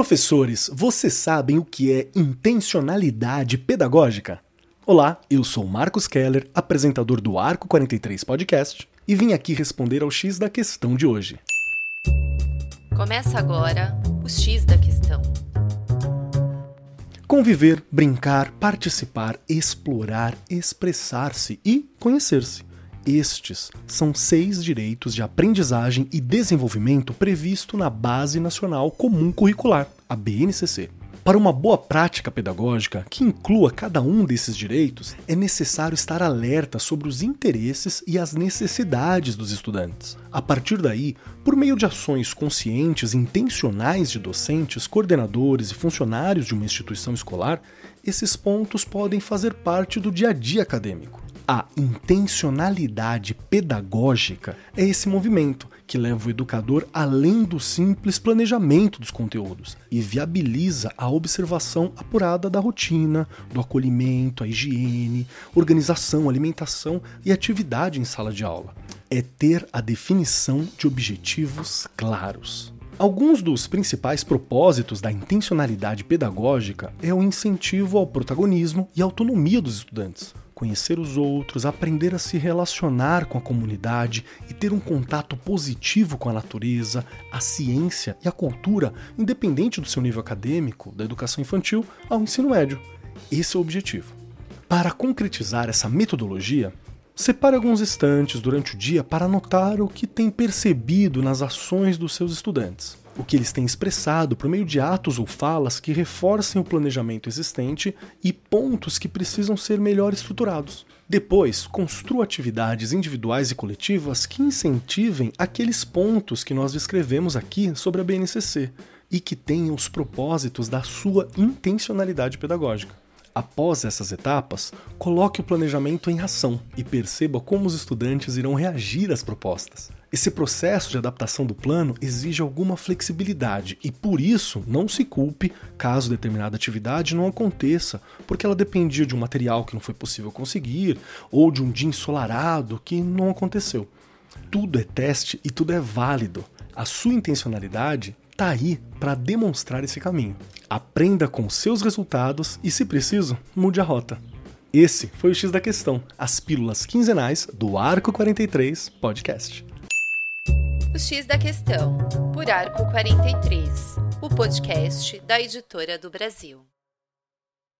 Professores, vocês sabem o que é intencionalidade pedagógica? Olá, eu sou Marcos Keller, apresentador do Arco 43 Podcast, e vim aqui responder ao X da questão de hoje. Começa agora o X da questão. Conviver, brincar, participar, explorar, expressar-se e conhecer-se. Estes são seis direitos de aprendizagem e desenvolvimento previsto na Base Nacional Comum Curricular, a BNCC. Para uma boa prática pedagógica que inclua cada um desses direitos, é necessário estar alerta sobre os interesses e as necessidades dos estudantes. A partir daí, por meio de ações conscientes e intencionais de docentes, coordenadores e funcionários de uma instituição escolar, esses pontos podem fazer parte do dia a dia acadêmico. A intencionalidade pedagógica é esse movimento que leva o educador além do simples planejamento dos conteúdos e viabiliza a observação apurada da rotina, do acolhimento, a higiene, organização, alimentação e atividade em sala de aula. É ter a definição de objetivos claros. Alguns dos principais propósitos da intencionalidade pedagógica é o incentivo ao protagonismo e autonomia dos estudantes, conhecer os outros, aprender a se relacionar com a comunidade e ter um contato positivo com a natureza, a ciência e a cultura, independente do seu nível acadêmico, da educação infantil ao ensino médio. Esse é o objetivo. Para concretizar essa metodologia, separe alguns instantes durante o dia para anotar o que tem percebido nas ações dos seus estudantes o que eles têm expressado por meio de atos ou falas que reforcem o planejamento existente e pontos que precisam ser melhor estruturados. Depois, construa atividades individuais e coletivas que incentivem aqueles pontos que nós descrevemos aqui sobre a BNCC e que tenham os propósitos da sua intencionalidade pedagógica. Após essas etapas, coloque o planejamento em ação e perceba como os estudantes irão reagir às propostas. Esse processo de adaptação do plano exige alguma flexibilidade e, por isso, não se culpe caso determinada atividade não aconteça, porque ela dependia de um material que não foi possível conseguir ou de um dia ensolarado que não aconteceu. Tudo é teste e tudo é válido. A sua intencionalidade está aí para demonstrar esse caminho. Aprenda com seus resultados e, se preciso, mude a rota. Esse foi o X da Questão, as pílulas quinzenais do Arco 43 Podcast. O X da Questão, por Arco 43, o podcast da editora do Brasil.